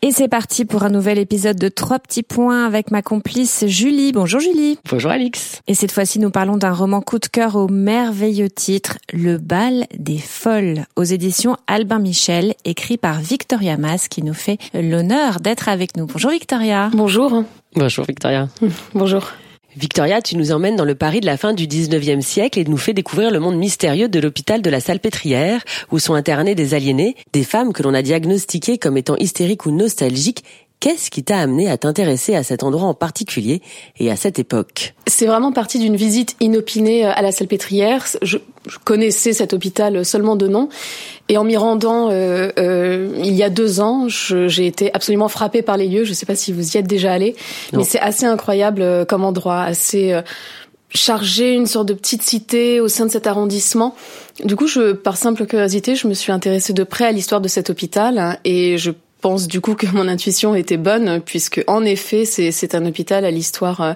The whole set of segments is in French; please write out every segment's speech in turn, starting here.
Et c'est parti pour un nouvel épisode de Trois petits points avec ma complice Julie. Bonjour Julie. Bonjour Alix. Et cette fois-ci, nous parlons d'un roman coup de cœur au merveilleux titre Le bal des folles aux éditions Albin Michel, écrit par Victoria Mas qui nous fait l'honneur d'être avec nous. Bonjour Victoria. Bonjour. Bonjour Victoria. Bonjour. Victoria, tu nous emmènes dans le Paris de la fin du 19e siècle et nous fais découvrir le monde mystérieux de l'hôpital de la Salpêtrière, où sont internés des aliénés, des femmes que l'on a diagnostiquées comme étant hystériques ou nostalgiques. Qu'est-ce qui t'a amené à t'intéresser à cet endroit en particulier et à cette époque? C'est vraiment parti d'une visite inopinée à la Salpêtrière. Je, je, connaissais cet hôpital seulement de nom. Et en m'y rendant euh, euh, il y a deux ans, j'ai été absolument frappée par les lieux. Je ne sais pas si vous y êtes déjà allé, mais c'est assez incroyable euh, comme endroit, assez euh, chargé, une sorte de petite cité au sein de cet arrondissement. Du coup, je, par simple curiosité, je me suis intéressée de près à l'histoire de cet hôpital et je pense du coup que mon intuition était bonne puisque en effet c'est c'est un hôpital à l'histoire euh,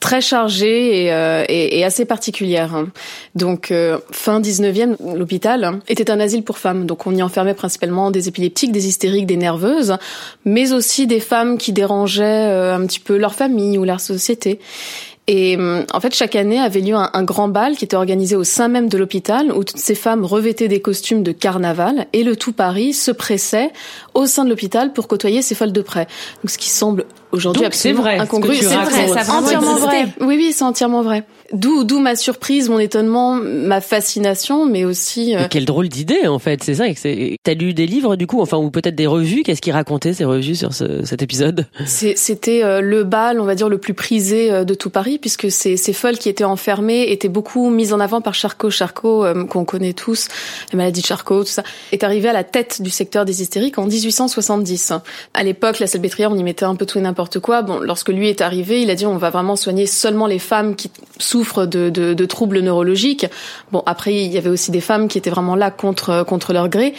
très chargée et, euh, et, et, assez particulière. Donc euh, fin 19e l'hôpital était un asile pour femmes donc on y enfermait principalement des épileptiques, des hystériques, des nerveuses mais aussi des femmes qui dérangeaient un petit peu leur famille ou leur société. Et en fait, chaque année avait lieu un, un, grand bal qui était organisé au sein même de l'hôpital, où toutes ces femmes revêtaient des costumes de carnaval, et le tout Paris se pressait au sein de l'hôpital pour côtoyer ces folles de près. Donc, ce qui semble aujourd'hui absolument vrai, incongru. C'est vrai, ça entièrement vrai. Oui, oui, c'est entièrement vrai. D'où, d'où ma surprise, mon étonnement, ma fascination, mais aussi. Euh... Mais quelle drôle d'idée, en fait. C'est ça. T'as lu des livres, du coup, enfin, ou peut-être des revues. Qu'est-ce qu'ils racontaient ces revues sur ce, cet épisode? C'était euh, le bal, on va dire, le plus prisé euh, de tout Paris, puisque ces, ces folles qui étaient enfermées étaient beaucoup mises en avant par Charcot. Charcot, euh, qu'on connaît tous, la maladie de Charcot, tout ça, est arrivé à la tête du secteur des hystériques en 1870. À l'époque, la Salpêtrière, on y mettait un peu tout et n'importe quoi. Bon, lorsque lui est arrivé, il a dit on va vraiment soigner seulement les femmes qui souffrent de, de, de troubles neurologiques. Bon, après il y avait aussi des femmes qui étaient vraiment là contre contre leur gré.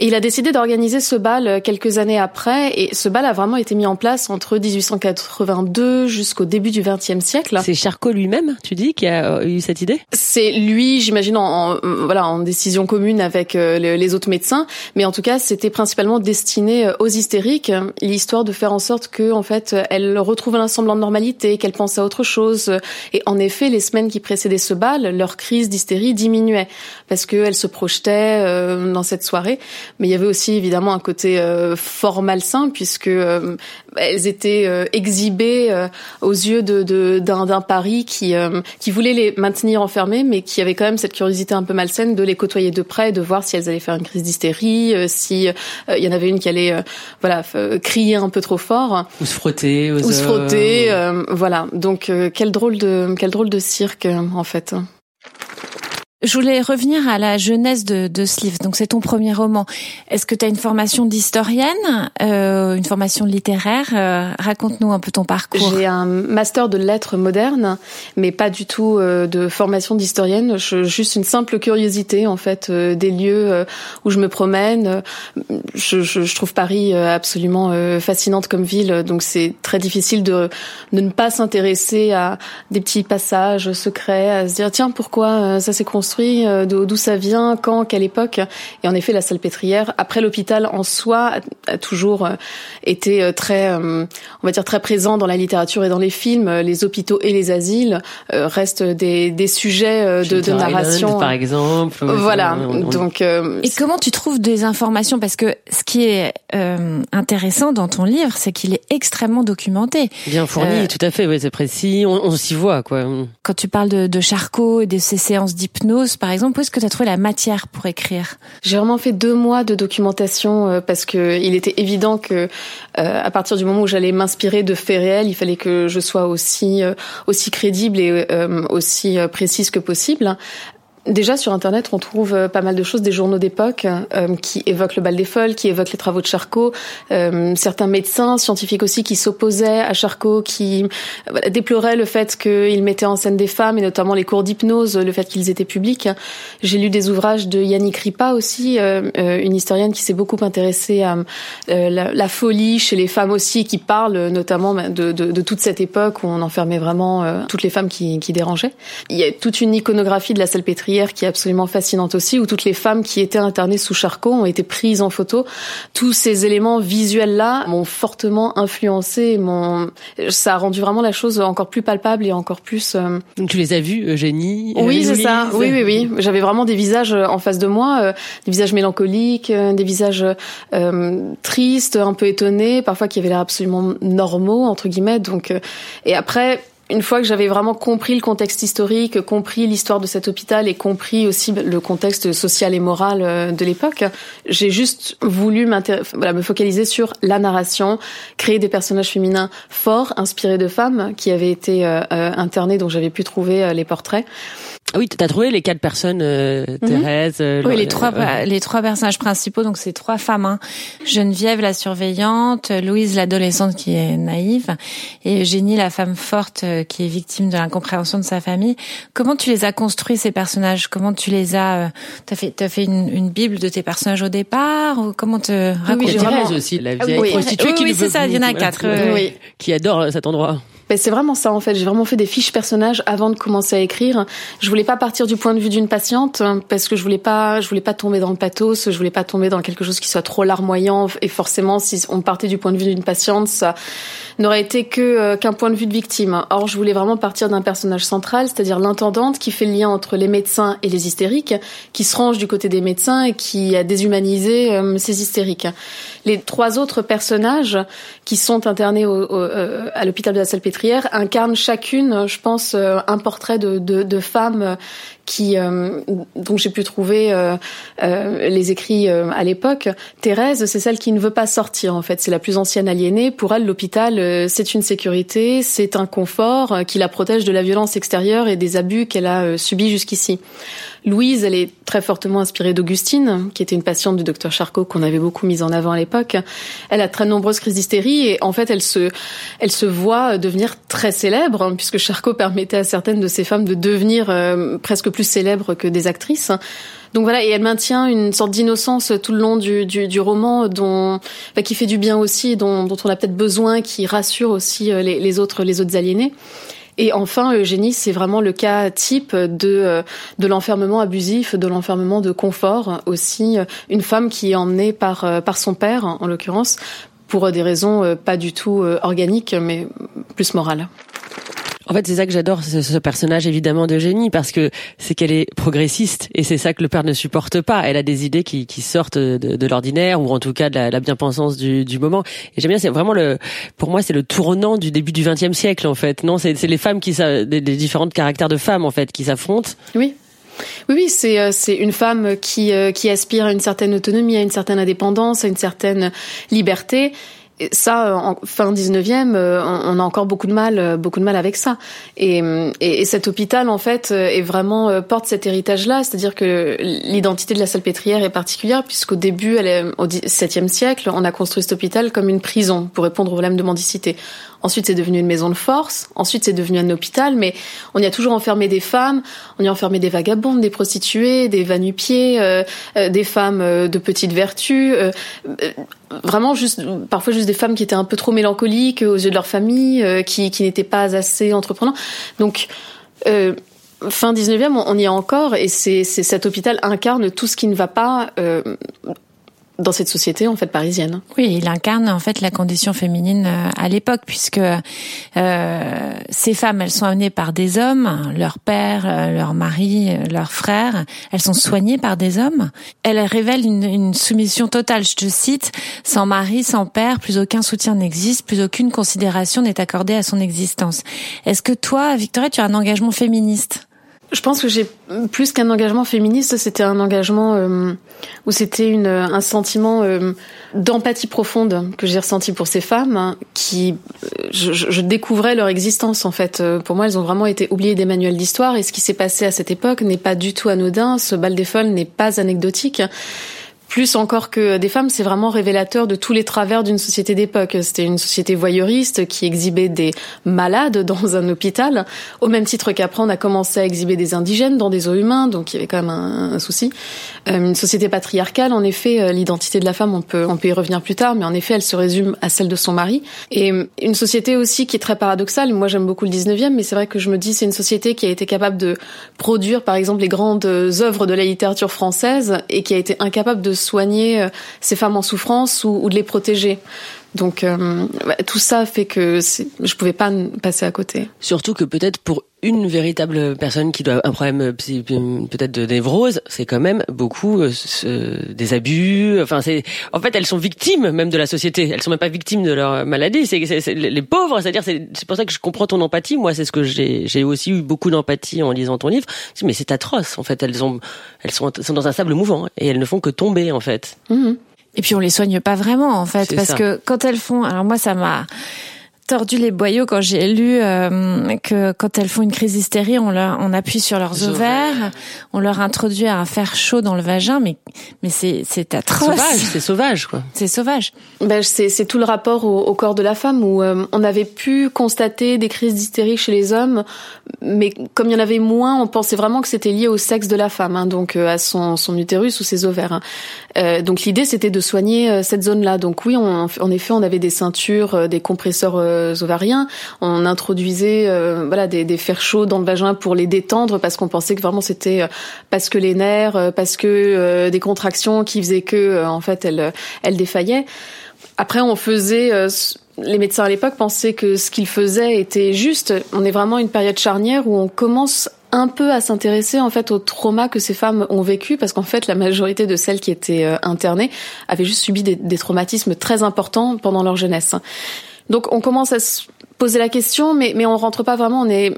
Et il a décidé d'organiser ce bal quelques années après. Et ce bal a vraiment été mis en place entre 1882 jusqu'au début du XXe siècle. C'est Charcot lui-même, tu dis, qui a eu cette idée? C'est lui, j'imagine, en, en, voilà, en décision commune avec euh, les autres médecins. Mais en tout cas, c'était principalement destiné aux hystériques, l'histoire de faire en sorte que, en fait, elles retrouvent un semblant de normalité, qu'elles pensent à autre chose. Et en effet, les semaines qui précédaient ce bal, leur crise d'hystérie diminuait parce qu'elles se projetaient euh, dans cette soirée. Mais il y avait aussi évidemment un côté euh, fort malsain puisque euh, elles étaient euh, exhibées euh, aux yeux de, de, d'un, d'un Paris qui, euh, qui voulait les maintenir enfermées, mais qui avait quand même cette curiosité un peu malsaine de les côtoyer de près, de voir si elles allaient faire une crise d'hystérie, si il y en avait une qui allait voilà crier un peu trop fort, ou se frotter, ou se frotter, voilà. Donc quel drôle de quel drôle de cirque en fait. Je voulais revenir à la jeunesse de, de ce livre. Donc, c'est ton premier roman. Est-ce que tu as une formation d'historienne, euh, une formation littéraire? Euh, Raconte-nous un peu ton parcours. J'ai un master de lettres modernes, mais pas du tout euh, de formation d'historienne. Juste une simple curiosité, en fait, euh, des lieux euh, où je me promène. Je, je, je trouve Paris absolument fascinante comme ville, donc c'est très difficile de, de ne pas s'intéresser à des petits passages secrets, à se dire tiens pourquoi ça s'est construit d'où ça vient, quand, quelle époque. Et en effet, la Salpêtrière, après l'hôpital en soi, a, toujours été très, on va dire, très présent dans la littérature et dans les films. Les hôpitaux et les asiles restent des, des sujets de, de narration. Island, par exemple. Voilà. Donc. et comment tu trouves des informations? Parce que ce qui est euh, intéressant dans ton livre, c'est qu'il est extrêmement documenté. Bien fourni, euh, tout à fait. Oui, c'est précis. On, on s'y voit, quoi. Quand tu parles de, de Charcot et de ses séances d'hypnose par exemple, où est-ce que tu as trouvé la matière pour écrire? J'ai vraiment fait deux mois de documentation euh, parce que il était évident que euh, à partir du moment où j'allais m'inspirer de faits réels, il fallait que je sois aussi euh, aussi crédible et aussi précise que possible. Déjà sur Internet, on trouve euh, pas mal de choses, des journaux d'époque euh, qui évoquent le bal des folles, qui évoquent les travaux de Charcot, euh, certains médecins, scientifiques aussi, qui s'opposaient à Charcot, qui déploraient le fait qu'il mettait en scène des femmes, et notamment les cours d'hypnose, le fait qu'ils étaient publics. J'ai lu des ouvrages de Yannick Ripa aussi, une historienne qui s'est beaucoup intéressée à la, folie chez les femmes aussi, qui parle notamment de, de, de, toute cette époque où on enfermait vraiment toutes les femmes qui, qui dérangeaient. Il y a toute une iconographie de la salpêtrière qui est absolument fascinante aussi, où toutes les femmes qui étaient internées sous Charcot ont été prises en photo. Tous ces éléments visuels-là m'ont fortement influencé. M'ont... Ça a rendu vraiment la chose encore plus palpable et encore plus... Euh, Donc tu les as vus, Eugénie Oui, c'est ça. Oui, oui, oui. J'avais vraiment des visages euh, en face de moi, euh, des visages mélancoliques, des visages euh, tristes, un peu étonnés, parfois qui avaient l'air absolument normaux, entre guillemets. Donc, et après une fois que j'avais vraiment compris le contexte historique, compris l'histoire de cet hôpital et compris aussi le contexte social et moral euh, de l'époque, j'ai juste voulu voilà, me focaliser sur la narration, créer des personnages féminins forts, inspirés de femmes qui avaient été euh, euh internées, dont j'avais pu trouver euh, les portraits. Ah oui, t'as trouvé les quatre personnes, euh, mhm. Thérèse. Euh, oui, les trois, les trois personnages principaux. Donc c'est trois femmes. Hein. Geneviève, la surveillante, Louise, l'adolescente qui est naïve, et Eugénie, la femme forte euh, qui est victime de l'incompréhension de sa famille. Comment tu les as construits ces personnages? Comment tu les as T'as fait, t'as fait une, une, bible de tes personnages au départ ou comment te raconter oui, Thérèse aussi, la vieille oui. prostituée qui oui, c'est ça. Il y en a quatre. Oui. Qui adore cet endroit. Ben, c'est vraiment ça en fait. J'ai vraiment fait des fiches personnages avant de commencer à écrire. Je voulais pas partir du point de vue d'une patiente parce que je voulais pas, je voulais pas tomber dans le pathos. Je voulais pas tomber dans quelque chose qui soit trop larmoyant. Et forcément, si on partait du point de vue d'une patiente, ça n'aurait été que euh, qu'un point de vue de victime. Or, je voulais vraiment partir d'un personnage central, c'est-à-dire l'intendante qui fait le lien entre les médecins et les hystériques, qui se range du côté des médecins et qui a déshumanisé euh, ces hystériques. Les trois autres personnages qui sont internés au, euh, à l'hôpital de la Salpêtrière incarnent chacune, je pense, un portrait de, de, de femme qui euh, dont j'ai pu trouver euh, euh, les écrits à l'époque. Thérèse, c'est celle qui ne veut pas sortir en fait. C'est la plus ancienne aliénée. Pour elle, l'hôpital, c'est une sécurité, c'est un confort qui la protège de la violence extérieure et des abus qu'elle a subis jusqu'ici. Louise, elle est très fortement inspirée d'Augustine, qui était une patiente du docteur Charcot qu'on avait beaucoup mise en avant à l'époque. Elle a très nombreuses crises d'hystérie et en fait, elle se, elle se voit devenir très célèbre, hein, puisque Charcot permettait à certaines de ces femmes de devenir euh, presque plus célèbres que des actrices. Donc voilà, et elle maintient une sorte d'innocence tout le long du, du, du roman, dont bah, qui fait du bien aussi, dont, dont on a peut-être besoin, qui rassure aussi euh, les, les autres, les autres aliénés. Et enfin, Eugénie, c'est vraiment le cas type de, euh, de l'enfermement abusif, de l'enfermement de confort aussi. Une femme qui est emmenée par, euh, par son père, en l'occurrence, pour des raisons pas du tout organiques, mais plus morales. En fait, c'est ça que j'adore, ce, personnage évidemment d'Eugénie, parce que c'est qu'elle est progressiste, et c'est ça que le père ne supporte pas. Elle a des idées qui, qui sortent de, de l'ordinaire, ou en tout cas de la, la bien-pensance du, du, moment. Et j'aime bien, c'est vraiment le, pour moi, c'est le tournant du début du XXe siècle, en fait. Non, c'est les femmes qui, les, les différentes caractères de femmes, en fait, qui s'affrontent. Oui. Oui, oui, c'est euh, c'est une femme qui euh, qui aspire à une certaine autonomie, à une certaine indépendance, à une certaine liberté ça, en fin 19e, euh, on a encore beaucoup de mal, euh, beaucoup de mal avec ça. Et, et, cet hôpital, en fait, euh, est vraiment porte cet héritage-là, c'est-à-dire que l'identité de la Salpêtrière est particulière, puisqu'au début, elle est, au XVIIe siècle, on a construit cet hôpital comme une prison pour répondre au problème de mendicité. Ensuite, c'est devenu une maison de force. Ensuite, c'est devenu un hôpital. Mais on y a toujours enfermé des femmes. On y a enfermé des vagabondes, des prostituées, des vanupiers, euh, euh, des femmes euh, de petite vertu. Vraiment, juste, parfois juste des femmes qui étaient un peu trop mélancoliques aux yeux de leur famille, qui, qui n'étaient pas assez entreprenants. Donc, fin 19e, on y est encore, et c'est cet hôpital incarne tout ce qui ne va pas dans cette société en fait parisienne. Oui, il incarne en fait la condition féminine euh, à l'époque puisque euh, ces femmes, elles sont amenées par des hommes, leur père, euh, leur mari, euh, leur frère, elles sont soignées par des hommes. Elles révèlent une, une soumission totale. Je te cite sans mari, sans père, plus aucun soutien n'existe, plus aucune considération n'est accordée à son existence. Est-ce que toi, Victoria, tu as un engagement féministe? Je pense que j'ai plus qu'un engagement féministe, c'était un engagement euh, où c'était une un sentiment euh, d'empathie profonde que j'ai ressenti pour ces femmes hein, qui je, je, découvrais leur existence en fait. Pour moi, elles ont vraiment été oubliées des manuels d'histoire et ce qui s'est passé à cette époque n'est pas du tout anodin. Ce bal des folles n'est pas anecdotique plus encore que des femmes, c'est vraiment révélateur de tous les travers d'une société d'époque. C'était une société voyeuriste qui exhibait des malades dans un hôpital, au même titre qu'après on a commencé à exhiber des indigènes dans des eaux humains, donc il y avait quand même un, souci. Euh, une société patriarcale, en effet, euh, l'identité de la femme, on peut, on peut y revenir plus tard, mais en effet, elle se résume à celle de son mari. Et une société aussi qui est très paradoxale. Moi, j'aime beaucoup le 19e, mais c'est vrai que je me dis c'est une société qui a été capable de produire, par exemple, les grandes œuvres de la littérature française et qui a été incapable de soigner euh, ces femmes en souffrance ou, de les protéger. Donc euh, tout ça fait que je pouvais pas passer à côté. Surtout que peut-être pour une véritable personne qui doit un problème euh, peut-être de névrose, c'est quand même beaucoup des abus. Enfin, c'est en fait elles sont victimes même de la société. Elles sont même pas victimes de leur maladie. C'est les pauvres, c'est-à-dire c'est pour ça que je comprends ton empathie. Moi, c'est ce que j'ai aussi eu beaucoup d'empathie en lisant ton livre. Mais c'est atroce. En fait, elles ont elles sont, sont dans un sable mouvant et elles ne font que tomber en fait. Mmh. Et puis on les soigne pas vraiment en fait, parce que quand elles font, alors moi ça m'a tordu les boyaux quand j'ai lu euh, que quand elles font une crise d'hystérie, on leur on appuie sur leurs ovaires, on leur introduit un fer chaud dans le vagin, mais mais c'est c'est atroce. Sauvage, c'est sauvage quoi. C'est sauvage. Ben c'est c'est tout le rapport au, au, corps de la femme où euh, on avait pu constater des crises d'hystérie chez les hommes, mais comme il y en avait moins, on pensait vraiment que c'était lié au sexe de la femme, hein, donc euh, à son son utérus ou ses ovaires. Hein. Euh, donc l'idée c'était de soigner cette zone-là. Donc oui, on, en effet, on avait des ceintures, des compresseurs euh, ovariens. On introduisait euh, voilà des, des, fers chauds dans le vagin pour les détendre parce qu'on pensait que vraiment c'était euh, parce que les nerfs, parce que des contractions qui faisaient que en fait elle elle défaillait. Après on faisait les médecins à l'époque pensaient que ce qu'ils faisaient était juste. On est vraiment une période charnière où on commence un peu à s'intéresser en fait au trauma que ces femmes ont vécu parce qu'en fait la majorité de celles qui étaient internées avaient juste subi des, des traumatismes très importants pendant leur jeunesse. Donc on commence à se poser la question, mais mais on rentre pas vraiment. On est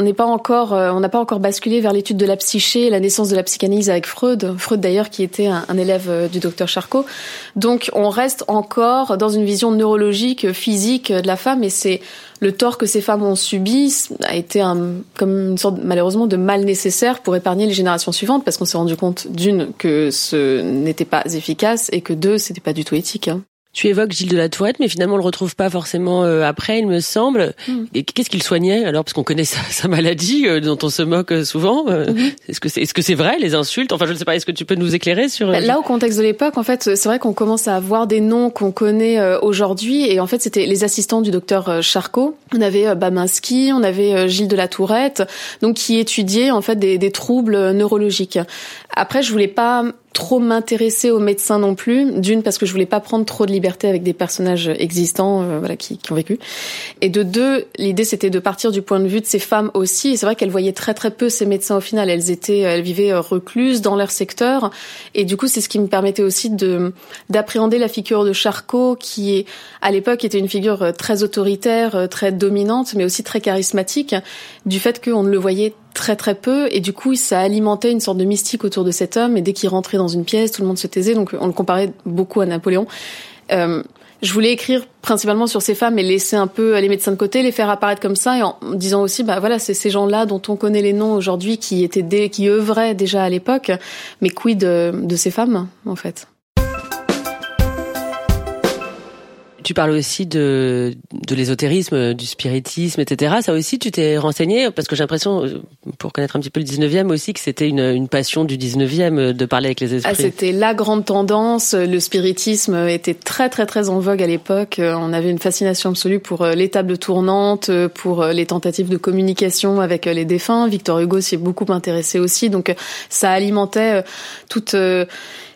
on n'est pas encore, euh, on n'a pas encore basculé vers l'étude de la psyché, la naissance de la psychanalyse avec Freud. Freud d'ailleurs qui était un, élève euh, du docteur Charcot. Donc on reste encore dans une vision neurologique, physique de la femme, et c'est le tort que ces femmes ont subi a été un, comme une sorte malheureusement de mal nécessaire pour épargner les générations suivantes, parce qu'on s'est rendu compte d'une que ce n'était pas efficace et que deux c'était pas du tout éthique. Hein. Tu évoques Gilles de la Tourette, mais finalement on le retrouve pas forcément euh, après, il me semble. Mm. Et qu'est-ce qu'il soignait alors, parce qu'on connaît sa, maladie euh, dont on se moque euh, souvent. Mm-hmm. Est-ce que c'est est-ce que c'est vrai les insultes? Enfin, je ne sais pas. Est-ce que tu peux nous éclairer sur bah, Là, au contexte de l'époque, en fait, c'est vrai qu'on commence à avoir des noms qu'on connaît aujourd'hui, et en fait, c'était les assistants du docteur Charcot. On avait Baminski, on avait Gilles de la Tourette, donc qui étudiaient en fait des, des troubles neurologiques. Après, je voulais pas trop m'intéresser aux médecins non plus. D'une parce que je voulais pas prendre trop de liberté avec des personnages existants, euh, voilà, qui, qui, ont vécu. Et de deux, l'idée c'était de partir du point de vue de ces femmes aussi. Et c'est vrai qu'elles voyaient très très peu ces médecins au final. Elles étaient, elles vivaient euh, recluses dans leur secteur. Et du coup, c'est ce qui me permettait aussi de d'appréhender la figure de Charcot, qui à l'époque était une figure euh, très autoritaire, très dominante, mais aussi très charismatique, du fait qu'on ne le voyait très très peu. Et du coup ça alimentait une sorte de mystique autour de cet homme. Et dès qu'il rentrait dans une pièce tout le monde se taisait. Donc on le comparait beaucoup à Napoléon. Euh, je voulais écrire principalement sur ces femmes et laisser un peu les médecins de côté, les faire apparaître comme ça et en disant aussi bah voilà c'est ces gens-là dont on connaît les noms aujourd'hui qui étaient des, qui œuvraient déjà à l'époque, mais quid de, de ces femmes en fait? Tu parles aussi de, de l'ésotérisme, du spiritisme, etc. Ça aussi, tu t'es renseigné parce que j'ai l'impression, euh, pour connaître un petit peu le 19e aussi, que c'était une, une passion du 19e euh, de parler avec les esprits. Ah, c'était la grande tendance. Le spiritisme était très très très en vogue à l'époque. On avait une fascination absolue pour euh, les tables tournantes, pour les tentatives de communication avec les défunts. Victor Hugo s'y est beaucoup intéressé aussi. Donc ça alimentait toute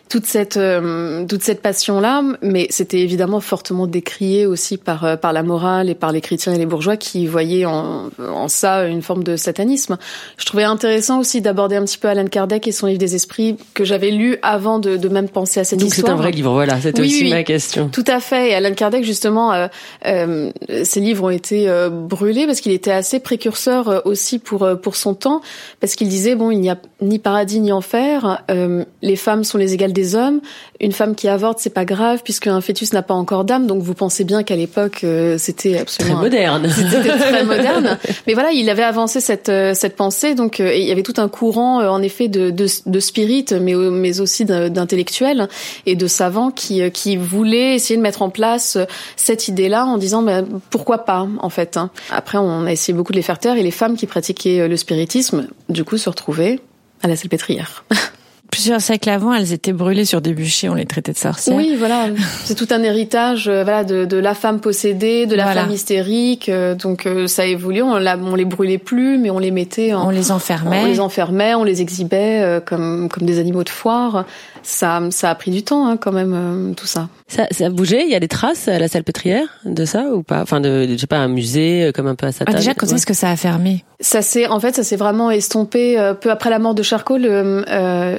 toute cette euh, toute cette passion là mais c'était évidemment fortement décrié aussi par euh, par la morale et par les chrétiens et les bourgeois qui voyaient en, en ça une forme de satanisme je trouvais intéressant aussi d'aborder un petit peu Alan Kardec et son livre des esprits que j'avais lu avant de, de même penser à cette Donc histoire c'est un vrai livre voilà c'était Oui, aussi oui. ma question tout à fait. Et Alan Kardec, justement, euh, euh, ses livres ont été euh, brûlés parce qu'il était assez précurseur euh, aussi pour euh, pour son temps, parce qu'il disait bon, il n'y a ni paradis ni enfer. euh, les femmes sont les égales des hommes. Une femme qui avorte, c'est pas grave puisque un fœtus n'a pas encore d'âme. Donc vous pensez bien qu'à l'époque, euh, c'était très absolument moderne c'était très moderne. Mais voilà, il avait avancé cette euh, cette pensée. Donc euh, et il y avait tout un courant, euh, en effet, de de, de spirit, mais mais aussi d'intellectuels et de savants qui qui voulaient essayer de mettre en place cette idée-là en disant ben, pourquoi pas en fait. hein. Après, on a essayé beaucoup de les faire taire et les femmes qui pratiquaient le spiritisme, du coup, se retrouvaient à la salpêtrière. Plusieurs siècles avant, elles étaient brûlées sur des bûchers, on les traitait de sorcières. Oui, voilà, c'est tout un héritage, euh, voilà, de, de la femme possédée, de la Voilà. femme hystérique. euh, donc euh, ça a évolué. On, la, on les brûlait plus, mais on les mettait en, On les enfermait. On les enfermait, on les exhibait comme comme des animaux de foire. Ça ça a pris du temps hein, quand même euh, tout ça. ça, ça a bougé il y a des traces à la salpêtrière de ça ou pas? Enfin de je sais pas un musée euh, comme un peu à Satan Ah, déjà, quand est-ce que ça a fermé? Ça s'est en fait ça s'est vraiment estompé euh, peu après la mort de Charcot. Le, euh,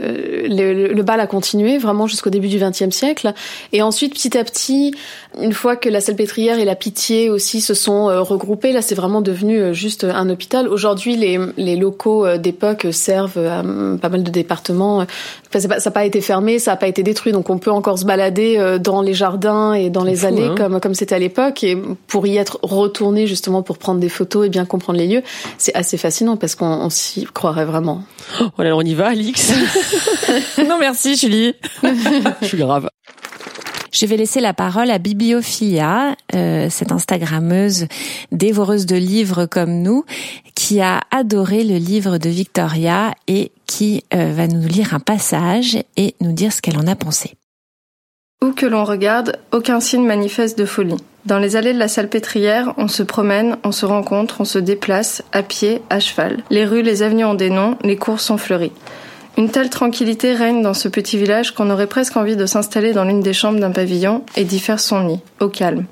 le, le- le bal a continué vraiment jusqu'au début du XXe siècle. Et ensuite petit à petit, une fois que la salpêtrière et la pitié aussi se sont euh, regroupés, là c'est vraiment devenu euh, juste un hôpital. Aujourd'hui les, les locaux euh, d'époque servent à euh, pas mal de départements. Enfin, c'est pas- ça n'a pas été fermé, ça n'a pas été détruit, donc on peut encore se balader euh, dans les jardins et dans les fou, allées hein. comme comme c'était à l'époque. Et pour y être retourné justement pour prendre des photos et bien comprendre les lieux, c'est assez fascinant parce qu'on on s'y croirait vraiment. oh là, on y va Alix Non, merci, Julie. je suis grave Je vais laisser la parole à Bibliophia, euh, cette Instagrammeuse dévoreuse de livres comme nous, qui a adoré le livre de Victoria et qui euh, va nous lire un passage et nous dire ce qu'elle en a pensé. Où que l'on regarde, aucun signe manifeste de folie. Dans les allées de la salpêtrière, on se promène, on se rencontre, on se déplace, à pied, à cheval. Les rues, les avenues ont des noms, les cours sont fleuries. Une telle tranquillité règne dans ce petit village qu'on aurait presque envie de s'installer dans l'une des chambres d'un pavillon et d'y faire son nid, au calme.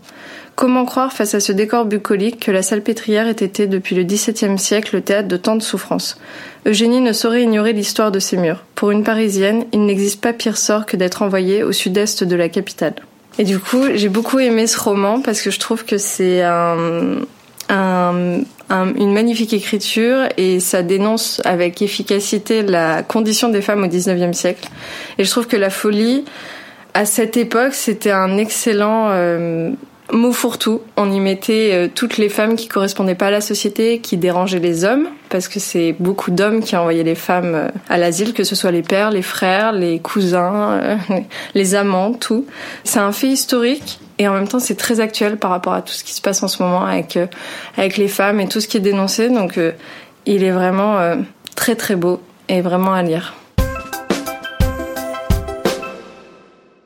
Comment croire face à ce décor bucolique que la salpêtrière ait été depuis le XVIIe siècle le théâtre de tant de souffrances? Eugénie ne saurait ignorer l'histoire de ces murs. Pour une Parisienne, il n'existe pas pire sort que d'être envoyée au sud-est de la capitale. Et du coup, j'ai beaucoup aimé ce roman parce que je trouve que c'est un, un- un- une magnifique écriture et ça dénonce avec efficacité la condition des femmes au 19e siècle. Et je trouve que la folie, à cette époque, c'était un excellent euh, mot fourre-tout. On y mettait euh, toutes les femmes qui correspondaient pas à la société, qui dérangeaient les hommes, parce que c'est beaucoup d'hommes qui envoyaient les femmes euh, à l'asile, que ce soit les pères, les frères, les cousins, euh, les amants, tout. C'est un fait historique. Et en même temps, c'est très actuel par rapport à tout ce qui se passe en ce moment avec avec les femmes et tout ce qui est dénoncé. Donc, il est vraiment très très beau et vraiment à lire.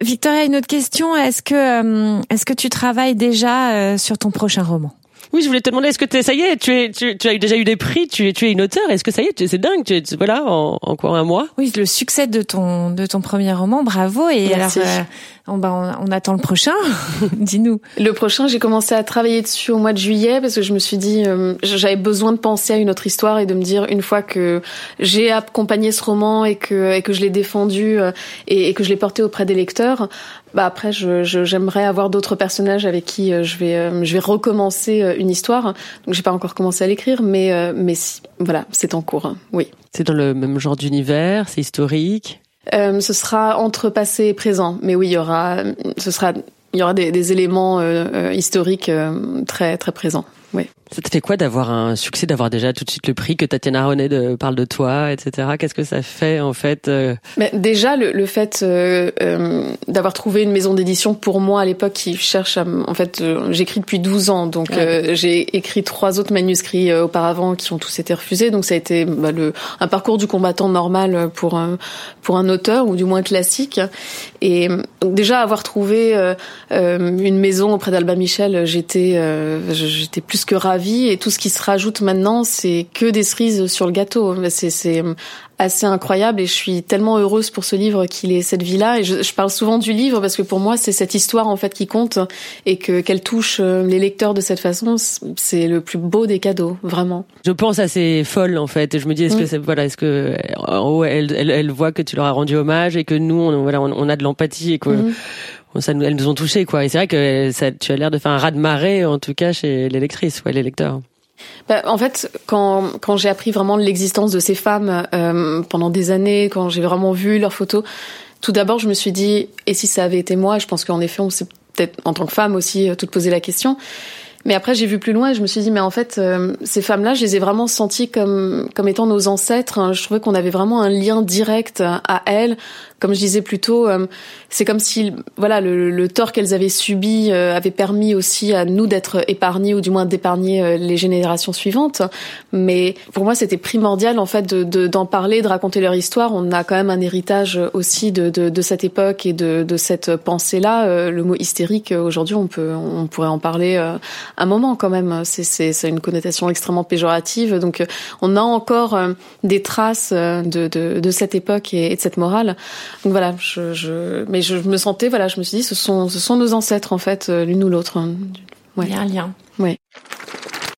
Victoria, une autre question. Est-ce que, euh, est-ce que tu travailles déjà euh, sur ton prochain roman? Oui, je voulais te demander, est-ce que ça y est, tu es, tu, tu as déjà eu des prix, tu es, tu es une auteure, est-ce que ça y est, c'est dingue, tu es, voilà, en, en quoi, un mois? Oui, le succès de ton de ton premier roman, bravo. Et Merci. alors, euh, on, bah, on, on attend le prochain. Dis-nous. Le prochain, j'ai commencé à travailler dessus au mois de juillet parce que je me suis dit euh, j'avais besoin de penser à une autre histoire et de me dire une fois que j'ai accompagné ce roman et que et que je l'ai défendu euh, et, et que je l'ai porté auprès des lecteurs, bah après je je- j'aimerais avoir d'autres personnages avec qui euh, je vais je vais recommencer une histoire. Donc j'ai pas encore commencé à l'écrire mais mais si, voilà, c'est en cours. hein. Oui. C'est dans le même genre d'univers, c'est historique. Euh, ce sera entre passé et présent, mais oui, il y aura, ce sera, il y aura des, éléments euh, euh, historiques euh, très très présents. Oui. Ça te fait quoi d'avoir un succès, d'avoir déjà tout de suite le prix, que Tatiana de, parle de toi, etc. Qu'est-ce que ça fait, en fait, euh, Mais déjà le, le fait euh, euh, d'avoir trouvé une maison d'édition pour moi à l'époque qui cherche à, en fait euh, j'écris depuis 12 ans donc euh, j'ai écrit trois autres manuscrits auparavant qui ont tous été refusés donc ça a été bah, le un parcours du combattant normal pour un pour un auteur ou du moins classique et donc déjà avoir trouvé une maison auprès d'Alba Michel j'étais euh, j'étais plus plus que ravie et tout ce qui se rajoute maintenant, c'est que des cerises sur le gâteau. C'est assez incroyable et je suis tellement heureuse pour ce livre qu'il ait cette vie-là. Et je, je, parle souvent du livre parce que pour moi, c'est cette histoire en fait qui compte et que qu'elle touche euh, les lecteurs de cette façon, c'est le plus beau des cadeaux, vraiment. Je pense à ces folles en fait. Et je me dis, est-ce que c'est voilà, est-ce que en haut, elle, elle, elle, voit que tu leur as rendu hommage et que nous, on, voilà, on, a de l'empathie et que mm ça nous, elles nous ont touchés quoi. Et c'est vrai que ça, tu as l'air de faire un raz de marée en tout cas chez les lectrices, ouais, les lecteurs. Bah, en fait, quand, quand j'ai appris vraiment l'existence de ces femmes euh, pendant des années, quand j'ai vraiment vu leurs photos, tout d'abord, je me suis dit, et si ça avait été moi Je pense qu'en effet, on s'est peut-être, en tant que femme aussi, euh, toutes posé la question. Mais après, j'ai vu plus loin et je me suis dit, mais en fait, euh, ces femmes-là, je les ai vraiment senties comme, comme étant nos ancêtres. Je trouvais qu'on avait vraiment un lien direct à elles, comme je disais plus tôt, euh, c'est comme si voilà le, le tort qu'elles avaient subi euh, avait permis aussi à nous d'être épargnés ou du moins d'épargner euh, les générations suivantes. Mais pour moi, c'était primordial en fait de, d'en parler, de raconter leur histoire. On a quand même un héritage aussi de, de, de cette époque et de, de cette pensée-là. le mot hystérique aujourd'hui, on peut, on pourrait en parler un moment quand même. C'est, c'est, une connotation extrêmement péjorative. Donc, on a encore des traces de, de, de cette époque et de cette morale. Donc voilà, je, je, mais je me sentais, voilà, je me suis dit, ce sont, ce sont nos ancêtres en fait, euh, l'une ou l'autre. Ouais. Il y a un lien. Ouais.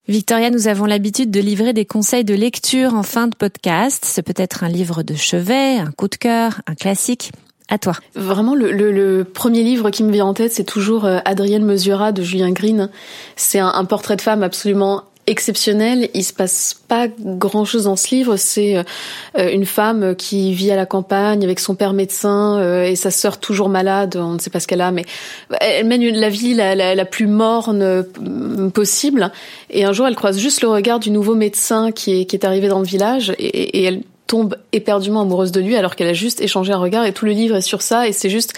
Victoria, nous avons l'habitude de livrer des conseils de lecture en fin de podcast. C'est peut-être un livre de chevet, un coup de cœur, un classique. À toi. Vraiment, le, le, le, premier livre qui me vient en tête, c'est toujours euh, Adrienne Mesura de Julien Green. C'est un, un, portrait de femme absolument exceptionnel. Il se passe pas grand chose dans ce livre. C'est euh, une femme qui vit à la campagne avec son père médecin euh, et sa sœur toujours malade. On ne sait pas ce qu'elle a, mais elle mène la vie la, plus morne euh, possible. Et un jour, elle croise juste le regard du nouveau médecin qui est, arrivé dans le village et elle tombe éperdument amoureuse de lui alors qu'elle a juste échangé un regard et tout le livre est sur ça et c'est juste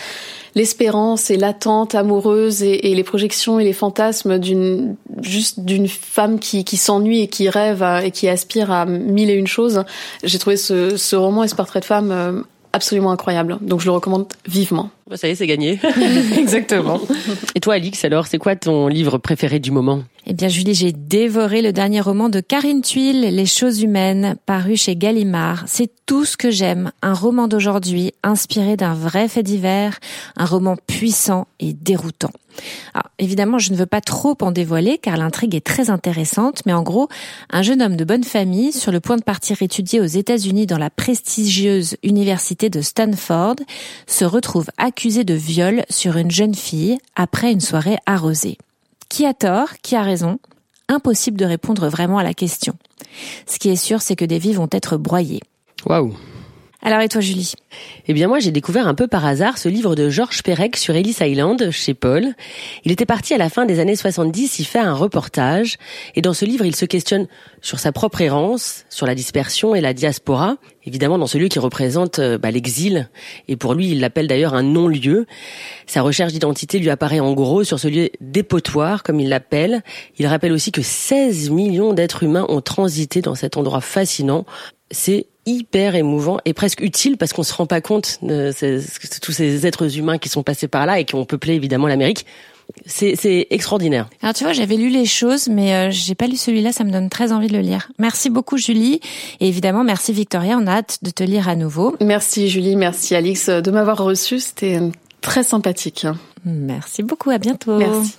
l'espérance et l'attente amoureuse et, les projections et les fantasmes d'une juste d'une femme qui, qui s'ennuie et qui rêve et qui aspire à mille et une choses. J'ai trouvé ce, ce roman et ce portrait de femme euh, absolument incroyable. Donc je le recommande vivement. Bah, ça y est, c'est gagné. Exactement. Et toi, Alix, alors, c'est quoi ton livre préféré du moment? Eh bien, Julie, j'ai dévoré le dernier roman de Karine Tuile, Les choses humaines, paru chez Gallimard. C'est tout ce que j'aime. Un roman d'aujourd'hui, inspiré d'un vrai fait divers, un roman puissant et déroutant. Alors, évidemment, je ne veux pas trop en dévoiler car l'intrigue est très intéressante, mais en gros, un jeune homme de bonne famille, sur le point de partir étudier aux États-Unis dans la prestigieuse université de Stanford, se retrouve accusé de viol sur une jeune fille après une soirée arrosée. Qui a tort? Qui a raison? Impossible de répondre vraiment à la question. Ce qui est sûr, c'est que des vies vont être broyées. Waouh alors et toi Julie? Eh bien moi j'ai découvert un peu par hasard ce livre de Georges Perec sur Ellis Island chez Paul. Il était parti à la fin des années 70 y faire un reportage et dans ce livre il se questionne sur sa propre errance, sur la dispersion et la diaspora, évidemment dans ce lieu qui représente euh, bah, l'exil et pour lui il l'appelle d'ailleurs un non-lieu. Sa recherche d'identité lui apparaît en gros sur ce lieu dépotoir comme il l'appelle. Il rappelle aussi que 16 millions d'êtres humains ont transité dans cet endroit fascinant. C'est hyper émouvant et presque utile parce qu'on se rend pas compte de tous ces êtres humains qui sont passés par là et qui ont peuplé évidemment l'Amérique. C'est extraordinaire. Alors tu vois, j'avais lu les choses, mais euh, j'ai pas lu celui-là. Ça me donne très envie de le lire. Merci beaucoup, Julie, et évidemment merci Victoria. On a hâte de te lire à nouveau. Merci Julie, merci Alix de m'avoir reçu. C'était très sympathique. Merci beaucoup. À bientôt. Merci.